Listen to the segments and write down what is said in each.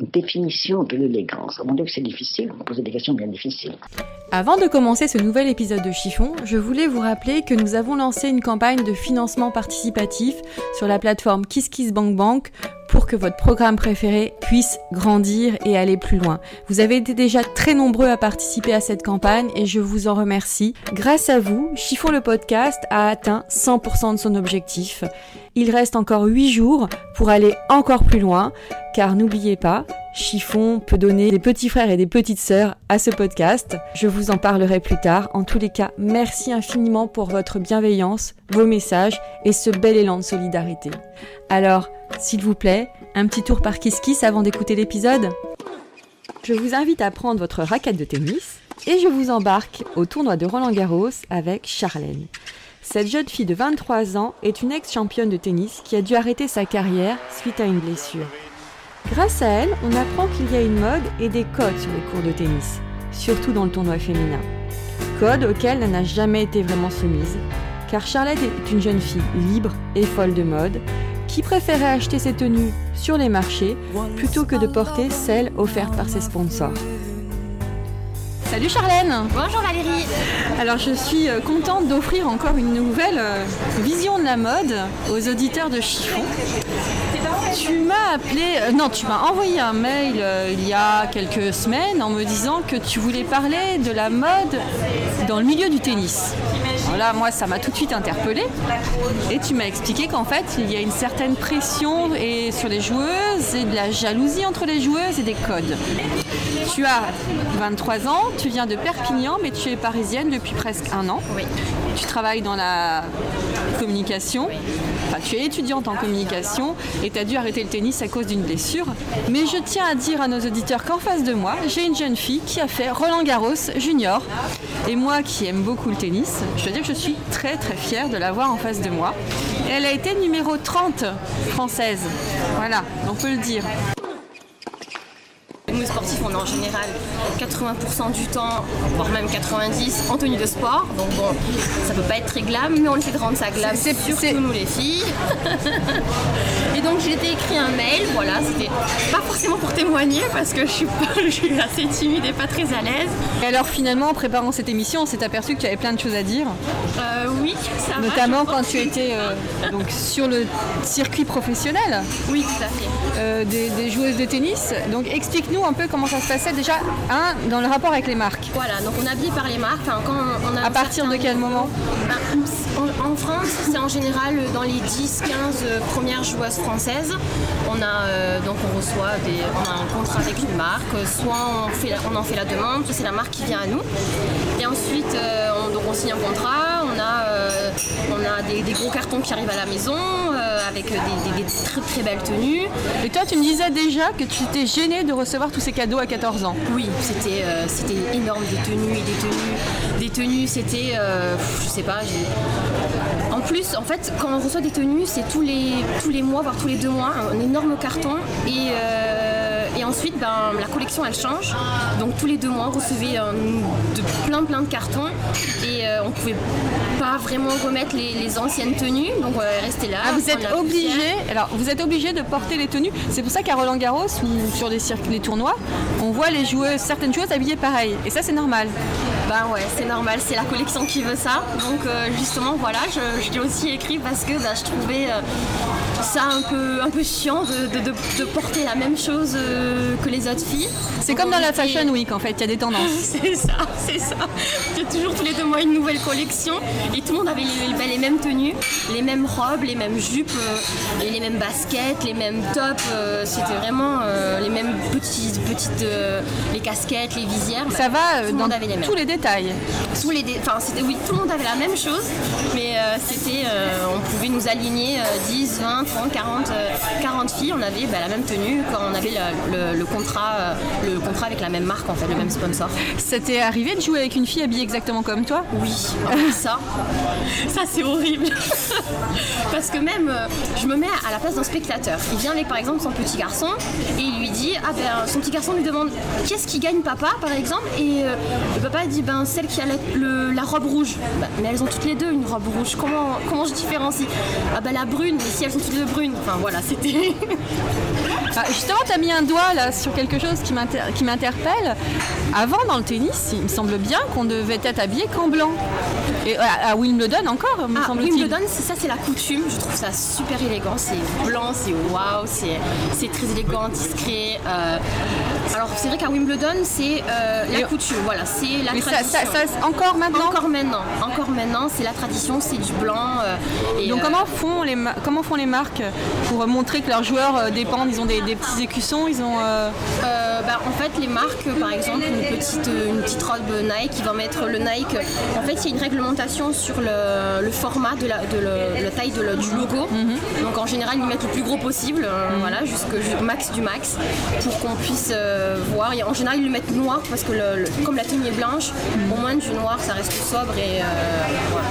Une définition de l'élégance. Mon Dieu, que c'est difficile. Vous posez des questions bien difficiles. Avant de commencer ce nouvel épisode de Chiffon, je voulais vous rappeler que nous avons lancé une campagne de financement participatif sur la plateforme KissKissBankBank pour que votre programme préféré puisse grandir et aller plus loin. Vous avez été déjà très nombreux à participer à cette campagne et je vous en remercie. Grâce à vous, Chiffon le podcast a atteint 100% de son objectif. Il reste encore 8 jours pour aller encore plus loin, car n'oubliez pas, Chiffon peut donner des petits frères et des petites sœurs à ce podcast. Je vous en parlerai plus tard. En tous les cas, merci infiniment pour votre bienveillance, vos messages et ce bel élan de solidarité. Alors, s'il vous plaît, un petit tour par Kiss Kiss avant d'écouter l'épisode Je vous invite à prendre votre raquette de tennis et je vous embarque au tournoi de Roland Garros avec Charlène. Cette jeune fille de 23 ans est une ex-championne de tennis qui a dû arrêter sa carrière suite à une blessure. Grâce à elle, on apprend qu'il y a une mode et des codes sur les cours de tennis, surtout dans le tournoi féminin. Codes auxquels elle n'a jamais été vraiment soumise, car Charlotte est une jeune fille libre et folle de mode, qui préférait acheter ses tenues sur les marchés plutôt que de porter celles offertes par ses sponsors. Salut Charlène Bonjour Valérie Alors je suis euh, contente d'offrir encore une nouvelle euh, vision de la mode aux auditeurs de Chiffon. Tu m'as appelé, euh, non, tu m'as envoyé un mail euh, il y a quelques semaines en me disant que tu voulais parler de la mode dans le milieu du tennis. Alors là, moi, ça m'a tout de suite interpellée. Et tu m'as expliqué qu'en fait, il y a une certaine pression et sur les joueuses et de la jalousie entre les joueuses et des codes. Tu as 23 ans, tu viens de Perpignan, mais tu es parisienne depuis presque un an. Oui. Tu travailles dans la communication. Enfin, tu es étudiante en communication et tu as dû arrêter le tennis à cause d'une blessure. Mais je tiens à dire à nos auditeurs qu'en face de moi, j'ai une jeune fille qui a fait Roland Garros junior. Et moi qui aime beaucoup le tennis, je dois dire que je suis très très fière de l'avoir en face de moi. Elle a été numéro 30 française. Voilà, on peut le dire. Nous sportifs, on est en général 80% du temps, voire même 90% en tenue de sport. Donc bon, ça peut pas être très glam, mais on essaie de rendre ça glam, C'est- surtout nous les filles. et donc j'ai été écrit un mail, voilà, c'était pas forcément pour témoigner parce que je suis, pas, je suis assez timide et pas très à l'aise. Et alors finalement, en préparant cette émission, on s'est aperçu que tu avais plein de choses à dire. Euh, oui, ça Notamment quand tu étais euh, donc, sur le circuit professionnel Oui, tout à fait. euh, des, des joueuses de tennis. Donc explique-nous un peu comment ça se passait déjà, un, dans le rapport avec les marques. Voilà, donc on est habillé par les marques. Quand on a À un partir de quel moment Ben, en, en France, c'est en général dans les 10-15 premières joueuses françaises. On a euh, donc on reçoit des, on a un contrat avec une marque. Soit on, fait la- on en fait la demande, soit c'est la marque qui vient à nous. Et ensuite, euh, on, donc on signe un contrat. On a, euh, on a des, des gros cartons qui arrivent à la maison euh, avec des, des- des très très belles tenues. Et toi, tu me disais déjà que tu étais gênée de recevoir tous ces cadeaux à 14 ans. Oui, c'était euh, c'était énorme des tenues et des tenues. Des tenues, c'était, je sais pas. j'ai- En plus, en fait, quand on reçoit des tenues, c'est tous les, tous les mois, voire tous les deux mois, un énorme carton. Et, et ensuite, ben, la collection, elle change. Donc tous les deux mois, on recevait euh, de plein plein de cartons. Et euh, on pouvait pas vraiment remettre les, les anciennes tenues. Donc euh, rester là. Ah, vous êtes obligé. Alors, vous êtes obligé de porter les tenues. C'est pour ça qu'à Roland Garros ou sur les, les tournois, on voit les joueuses, certaines joueuses habillées pareil. Et ça, c'est normal. Ben ouais, c'est normal, c'est la collection qui veut ça. Donc euh, justement, voilà, je, je l'ai aussi écrit parce que ben, je trouvais euh, ça un peu, un peu chiant de, de- de- de porter la même chose euh, que les autres filles. C'est comme dans la Fashion Week, en fait. Il y a des tendances. C'est ça, c'est ça. Il y a toujours tous les deux mois une nouvelle collection et tout le monde avait les, les mêmes tenues, les mêmes robes, les mêmes jupes, euh, et les mêmes baskets, les mêmes tops. euh, C'était vraiment les mêmes petites, petites les casquettes, les visières. Ça va tout le dans monde avait les mêmes tous les détails. tous les dé- c'était oui tout le monde avait la même chose mais c'était on pouvait nous aligner euh, 10 20 30, 40, 40 filles, on avait bah, la même tenue quand on avait le, le, contrat, euh, le contrat avec la même marque, en fait, le même sponsor. Ça t'est arrivé de jouer avec une fille habillée exactement comme toi? Oui, ça, ça c'est horrible. Parce que même, euh, je me mets à la place d'un spectateur. Il vient avec par exemple son petit garçon et il lui dit, ah ben son petit garçon lui demande qu'est-ce qui gagne papa par exemple? Et euh, le papa dit ben celle qui a la, robe rouge. Bah, mais elles ont toutes les deux une robe rouge. Comment, comment je différencie? Ah ben la brune, mais si elles sont toutes les deux Enfin voilà, c'était. Ah, justement, tu as mis un doigt là sur quelque chose qui m'interpelle. Avant, dans le tennis, il me semble bien qu'on devait être habillé qu'en blanc. Et à Wimbledon encore, me ah, Wimbledon, ça c'est la coutume. Je trouve ça super élégant. C'est blanc, c'est waouh, c'est très élégant, discret. Euh, alors c'est vrai qu'à Wimbledon, c'est euh, la coutume. Voilà, c'est la tradition. Ça, encore maintenant Encore maintenant. Encore maintenant, c'est la tradition, c'est du blanc. Euh, Donc comment font les comment font les marques pour montrer que leurs joueurs dépendent Ils ont des, petits écussons, ils ont. Bah, en fait, les marques, par exemple, une petite une petite robe Nike, ils vont mettre le Nike. En fait, il y a une réglementation sur le, format de la, de la taille de du logo. Mhm. Donc en général, ils mettent le plus gros possible, euh, voilà, jusqu'au max du max, pour qu'on puisse euh, voir. Et en général, ils le mettent noir parce que comme la tenue est blanche, au moins du noir, ça reste sobre et euh, voilà.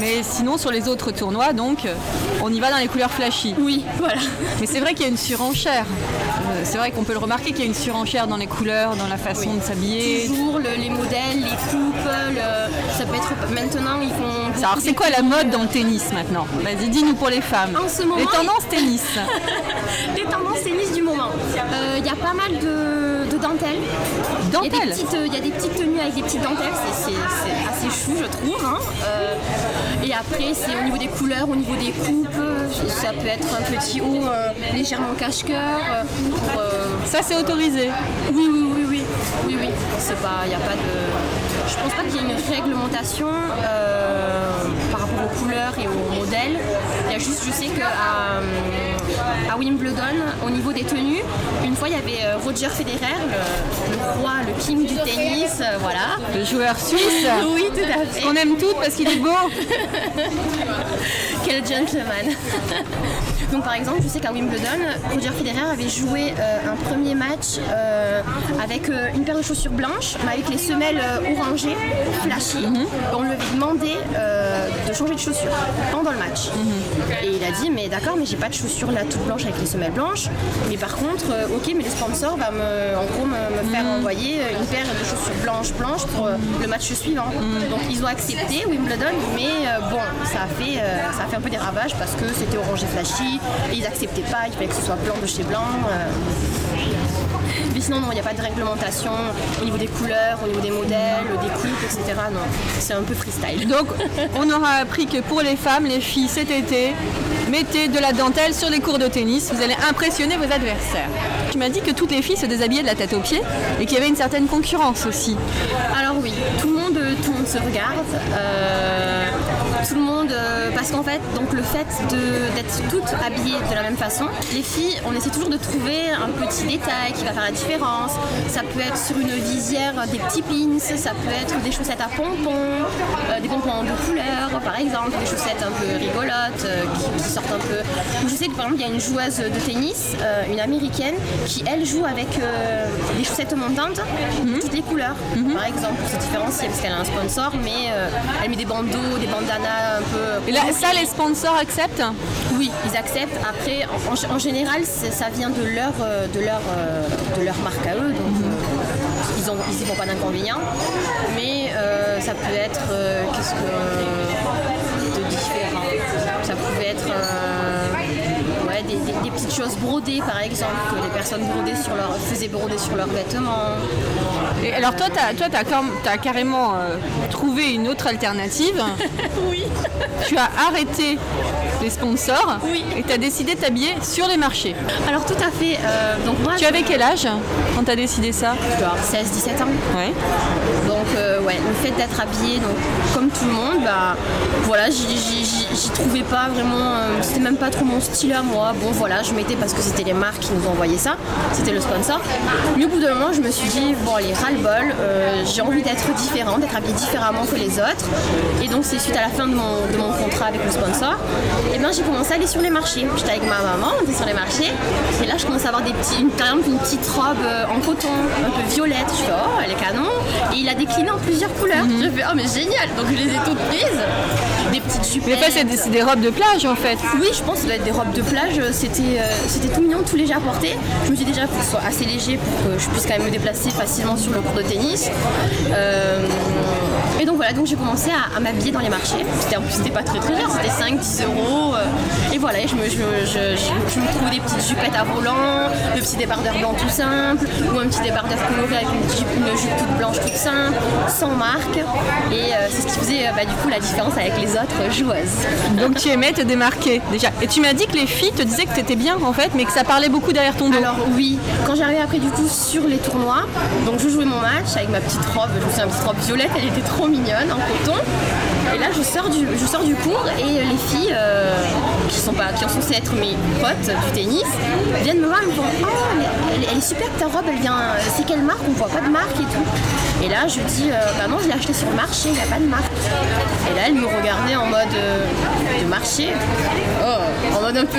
Mais sinon, sur les autres tournois, donc, on y va dans les couleurs flashy. Oui, voilà. Mais c'est vrai qu'il y a une surenchère. C'est vrai qu'on peut le remarquer qu'il y a une surenchère dans les couleurs, dans la façon de s'habiller. Toujours les modèles, les coupes, ça peut être maintenant ils font. Alors c'est quoi la mode dans le tennis maintenant? Vas-y, dis-nous pour les femmes. En ce moment, les tendances tennis. les tendances tennis du moment. Euh, il y a pas mal de, dentelles. Dentelles euh, Il y, a des petites tenues avec des petites dentelles, c'est chou, je trouve. Hein. Euh, et après, c'est au niveau des couleurs, au niveau des coupes. Ça peut être un petit haut légèrement cache-cœur. ça, c'est autorisé Oui, oui, oui, oui. Oui, oui. C'est pas, n'y a pas de. Je pense pas qu'il y ait une réglementation euh, par rapport aux couleurs et aux modèles. Il y a juste, je sais qu'à à Wimbledon, au niveau des tenues, une fois il y avait euh, Roger Federer, le, roi, le king du tennis, euh, voilà. Le joueur suisse. oui, tout à fait. Qu'on aime toutes parce qu'il est beau. Quel gentleman. Donc par exemple, je sais qu'à Wimbledon, Roger Federer avait joué un premier match avec une paire de chaussures blanches, mais avec les semelles orangées, flashy. Mhm. On lui avait demandé de changer de chaussures pendant le match. Mhm. Et il a dit mais d'accord mais j'ai pas de chaussures là toutes blanches avec les semelles blanches. Mais par contre, euh, ok mais le sponsor va me, en gros me, faire mhm. envoyer une paire de chaussures blanches blanches pour euh, le match suivant. Donc ils ont accepté Wimbledon mais euh, bon ça a fait ça a fait un peu des ravages parce que c'était orangé flashy et ils acceptaient pas, il fallait que ce soit blanc de chez blanc. Mais sinon, il n'y a pas de réglementation au niveau des couleurs, au niveau des modèles, des coupes, etc. Non, c'est un peu freestyle. Donc, on aura appris que pour les femmes, les filles, cet été, mettez de la dentelle sur les cours de tennis. Vous allez impressionner vos adversaires. Tu m'as dit que toutes les filles se déshabillaient de la tête aux pieds et qu'il y avait une certaine concurrence aussi. Alors oui, tout le monde, tout le monde se regarde. Euh, tout le monde, euh, parce qu'en fait, donc le fait d'être toutes habillées de la même façon, les filles, on essaie toujours de trouver un petit détail qui va faire la différence. Ça peut être sur une visière des petits pins, ça peut être des chaussettes à pompons, euh, des pompons de couleur par exemple, des chaussettes un peu rigolotes euh, qui, sortent un peu. Je sais que par exemple, il y a une joueuse de tennis, une américaine, qui elle joue avec des chaussettes montantes, mhm. toutes les couleurs mhm. par exemple, pour se différencier parce qu'elle a un sponsor, mais elle met des bandeaux, des bandanas un peu. Et là, ça, les sponsors acceptent Oui, ils acceptent. Après, en, général, ça vient de leur, euh, de, leur, euh, de leur marque à eux. Donc, euh, ils n'y ils vont pas d'inconvénient. Mais ça peut être. Qu'est-ce que. Choses brodées par exemple, que les personnes brodaient sur leur, faisaient broder sur leurs vêtements. Et alors toi, tu as, as, carrément euh, trouvé une autre alternative. oui. Tu as arrêté les sponsors oui. et tu as décidé de t'habiller sur les marchés. Alors tout à fait. Euh, donc moi, tu avais quel âge quand tu as décidé ça? 16-17 ans. Ouais. Donc euh, ouais, le fait d'être habillé donc, comme tout le monde, bah voilà, j'y j'y trouvais pas vraiment, euh, c'était même pas trop mon style à moi. Bon voilà, je mettais parce que c'était les marques qui nous envoyaient ça, c'était le sponsor. Mais au bout d'un moment, je me suis dit, bon allez, ras-le-bol, euh, j'ai envie d'être différent, d'être habillée différemment que les autres. Et donc c'est suite à la fin de mon, de mon contrat avec le sponsor, et bien j'ai commencé à aller sur les marchés. J'étais avec ma maman, on était sur les marchés, et là je commence à avoir des petits, une, par exemple une petite robe euh, en coton, un peu violette. Je fais, oh elle est canon. Et il a décliné en plusieurs couleurs. Je fais, oh mais génial, donc je les ai toutes prises. Des petites c'est des, c'est des robes de plage en fait. Oui, je pense que ça doit être des robes de plage. C'était euh, c'était tout mignon, tout léger à porter. Je me suis dit déjà, il faut que ce soit assez léger pour que je puisse quand même me déplacer facilement sur le cours de tennis. Euh, et donc voilà, donc j'ai commencé à, m'habiller dans les marchés. C'était en plus c'était pas très très cher, c'était 5-10 euros. euh, et voilà, je me, trouve des petites jupettes à volant, de petits débardeurs blancs tout simples, ou un petit débardeur coloré avec une jupe, jupe toute blanche toute simple, sans marque. Et euh, c'est ce qui faisait euh, bah, du coup la différence avec les autres joueuses. Donc tu aimais te démarquer déjà. Et tu m'as dit que les filles te disaient que t'étais bien en fait, mais que ça parlait beaucoup derrière ton dos. Alors oui, quand j'arrivais après du coup sur les tournois, donc je jouais mon match avec ma petite robe, je souviens, une petite robe violette, elle était trop mignonne en coton. Et là je sors du, je sors du cours et les filles euh, qui sont pas, qui sont censées être mes potes du tennis viennent me voir et me font Oh elle, elle est super ta robe, elle vient. C'est quelle marque? On voit pas de marque et tout. Et là je dis euh, bah non je l'ai acheté sur le marché, il n'y a pas de marque. Et là elle me regardait en mode euh, de marché. Oh, en mode un peu.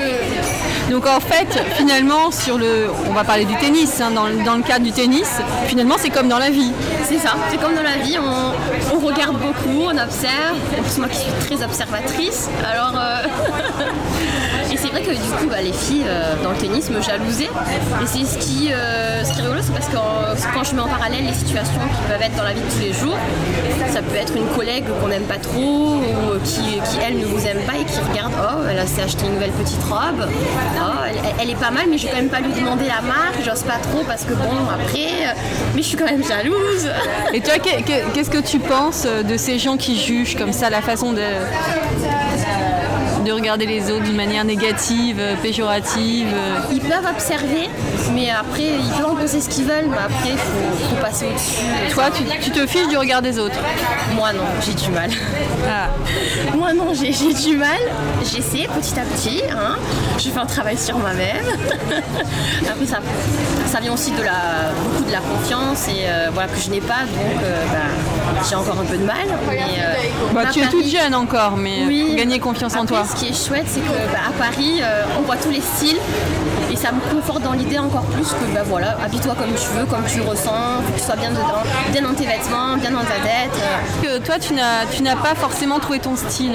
Donc en fait, finalement, sur le, on va parler du tennis, hein, dans, le- dans le cadre du tennis, finalement c'est comme dans la vie. C'est ça, c'est comme dans la vie, on, on regarde beaucoup, on observe. En plus, moi qui suis très observatrice, alors. euh, Et c'est vrai que du coup, bah, les filles euh, dans le tennis me jalousaient. Et c'est ce qui, euh, ce qui est rigolo, c'est parce que euh, quand je mets en parallèle les situations qui peuvent être dans la vie de tous les jours, ça peut être une collègue qu'on n'aime pas trop, ou qui, qui, elle ne vous aime pas et qui regarde, oh, elle s'est acheté une nouvelle petite robe, oh, elle, est pas mal, mais je vais quand même pas lui demander la marque, j'ose pas trop parce que bon, après, mais je suis quand même jalouse. Et toi, qu'est- qu'est- qu'est-ce que tu penses de ces gens qui jugent comme ça la façon de regarder les autres d'une manière négative, euh, péjorative euh, Ils peuvent observer, mais après, ils peuvent en penser ce qu'ils veulent, mais après, il faut, faut passer au-dessus. Toi, tu, tu te fiches du regard des autres? Moi, non, j'ai du mal. Ah. Moi, non, j'ai j'ai du mal. J'essaie petit à petit. Hein. Je fais un travail sur moi-même. après, ça, ça vient aussi de la, beaucoup de la confiance et euh, voilà, que je n'ai pas, donc euh, bah, j'ai encore un peu de mal. Mais, euh, Bah, tu es Paris- toute jeune encore, mais Oui. faut gagner confiance en toi. Ce qui est chouette, c'est que bah, à Paris, euh, on voit tous les styles et ça me conforte dans l'idée encore plus que bah, voilà, habille-toi comme tu veux, comme tu le ressens, que tu sois bien dedans, bien dans tes vêtements, bien dans ta tête. euh, Que toi, tu n'as, tu n'as pas forcément trouvé ton style.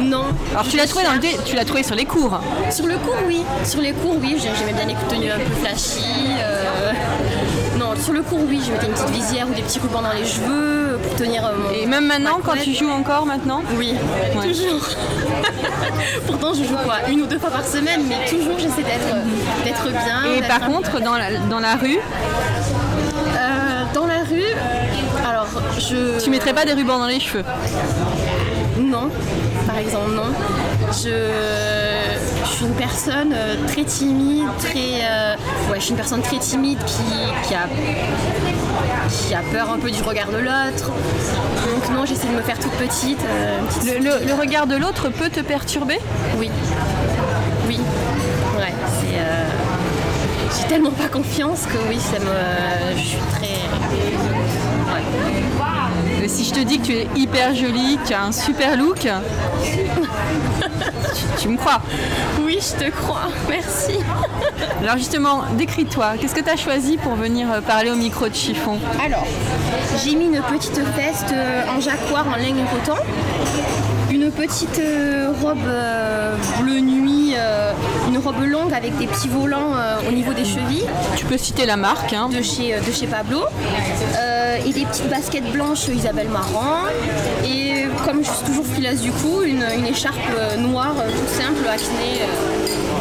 non. Alors tu l'as trouvé dans le, dé- tu l'as trouvé sur les cours. Sur le cours, oui. Sur les cours, oui. j'ai- J'aimais bien les tenues un peu flashy. euh, Non, sur le cours, oui. Je mettais une petite visière ou des petits rubans dans les cheveux pour tenir euh, mon. Et même maintenant, ma quand tu joues encore maintenant Oui, Ouais. toujours. Pourtant, je joue quoi Une ou deux fois par semaine, mais toujours j'essaie d'être d'être bien. Et d'être par contre, dans la, dans la rue, Euh, dans la rue, alors je. tu mettrais pas des rubans dans les cheveux. Non, par exemple, non. Je, je suis une personne très timide, très. euh, ouais, je suis une personne très timide qui, qui a qui a peur un peu du regard de l'autre. Donc non, j'essaie de me faire toute petite. euh, petite Le, le- le regard de l'autre peut te perturber? Oui. Oui. Ouais, c'est. euh, J'ai tellement pas confiance que oui, ça me. Je suis très. Ouais. Euh, Si je te dis que tu es hyper jolie, que tu as un super look, tu, tu me crois. Oui, je te crois. Merci. Alors justement, décris-toi. Qu'est-ce que tu as choisi pour venir euh, parler au micro de chiffon? Alors, j'ai mis une petite veste euh, en jacquard en laine et coton, une petite euh, robe euh, bleu nuit, euh, une robe longue avec des petits volants au niveau des chevilles Tu peux citer la marque. hein. de chez, de chez Pablo, et des petites baskets blanches Isabelle Marant, et comme je suis toujours filasse du cou, une, une écharpe noire toute simple, acné.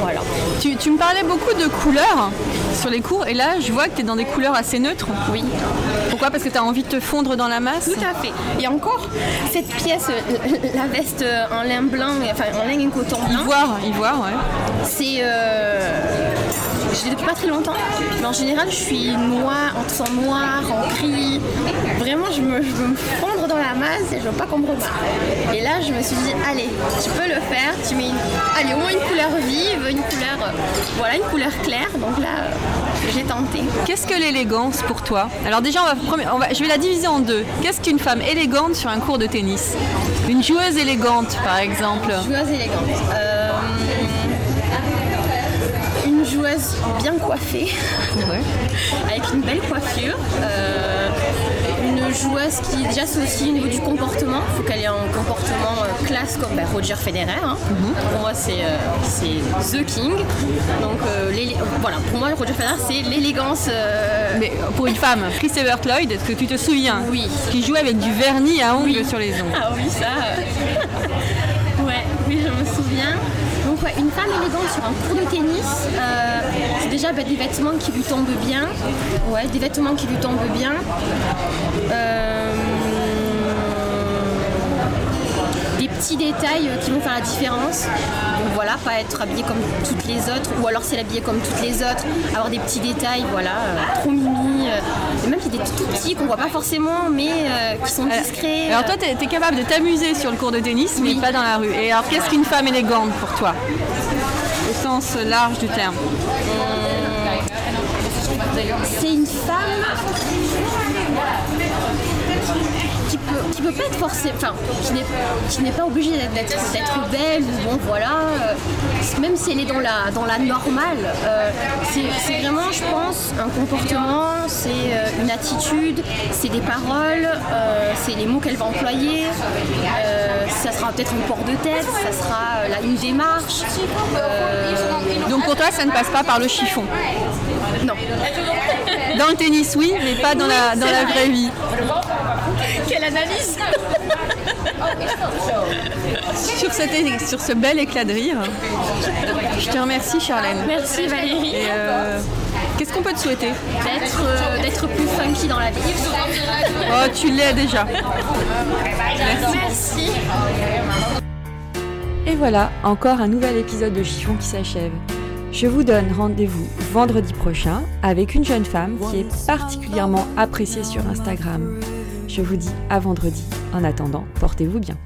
Voilà. Tu, tu me parlais beaucoup de couleurs sur les cours et là je vois que tu es dans des couleurs assez neutres. Oui. Pourquoi? Parce que tu as envie de te fondre dans la masse? Tout à fait. Et encore, cette pièce, euh, la veste euh, en lin blanc, enfin en laine et coton blanc, Ivoire, ivoire, ouais. c'est. Euh, je l'ai depuis pas très longtemps, mais en général, je suis noire, en sang noir, en gris. Vraiment, je, me, je veux me fondre dans la masse et je veux pas qu'on me remarque. Et là, je me suis dit, allez, tu peux le faire, tu mets une, allez, au moins une couleur vive, une couleur, euh, voilà, une couleur claire. Donc là, euh, j'ai tenté. Qu'est-ce que l'élégance pour toi? Alors déjà, on va, on va, je vais la diviser en deux. Qu'est-ce qu'une femme élégante sur un cours de tennis? Une joueuse élégante, par exemple. Joueuse élégante. Euh, une joueuse bien coiffée, avec une belle coiffure. Euh, une joueuse qui déjà c'est aussi au niveau du comportement, il faut qu'elle ait un comportement euh, classe comme ben, Roger Federer. hein. Pour moi c'est euh, c'est The King. Donc voilà, pour moi Roger Federer c'est l'élégance. Mais pour une femme, Chris Evert Lloyd, est-ce que tu te souviens? Oui. Qui jouait avec du vernis à ongles Oui. sur les ongles. Ah oui, ça. ouais, oui, je me souviens. Une femme élégante sur un cours de tennis, euh, c'est déjà bah, des vêtements qui lui tombent bien. Ouais, des vêtements qui lui tombent bien. Euh, des petits détails euh, qui vont faire la différence. Donc voilà, pas être habillé comme toutes les autres, ou alors c'est l'habiller comme toutes les autres, avoir des petits détails, voilà, trop mimi, même a des tout petits qu'on voit pas forcément, mais euh, qui sont discrets. Alors toi, t'es es capable de t'amuser sur le cours de tennis, mais Oui. pas dans la rue. Et alors, qu'est-ce qu'une femme élégante pour toi? Au sens large du terme. c'est une femme qui peut, qui peut pas être forcément, enfin, qui n'est, pas obligée d'être, belle ou bon, voilà. euh, même si elle est dans la, dans la normale, euh, c'est, vraiment, je pense, un comportement, c'est euh, une attitude, c'est des paroles, c'est les mots qu'elle va employer. ça sera peut-être un port de tête, ça sera là, une démarche. Donc pour toi, ça ne passe pas par le chiffon. non. Dans le tennis, oui, mais pas dans, la, dans la vraie vie. Sur, cet é- sur ce bel éclat de rire, je te remercie, Charlène. Merci Valérie. Et euh, qu'est-ce qu'on peut te souhaiter? D'être euh, d'être plus funky dans la vie. Oh, tu l'es déjà. Merci. Et voilà, encore un nouvel épisode de Chiffon qui s'achève. Je vous donne rendez-vous vendredi prochain avec une jeune femme qui est particulièrement appréciée sur Instagram. Je vous dis à vendredi. En attendant, portez-vous bien.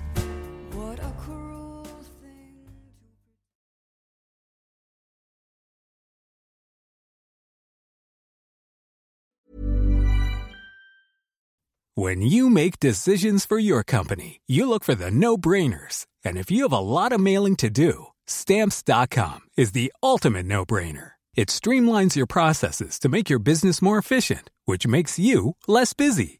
When you make decisions for your company, you look for the no brainers. And if you have a lot of mailing to do, stamps.com is the ultimate no brainer. It streamlines your processes to make your business more efficient, which makes you less busy.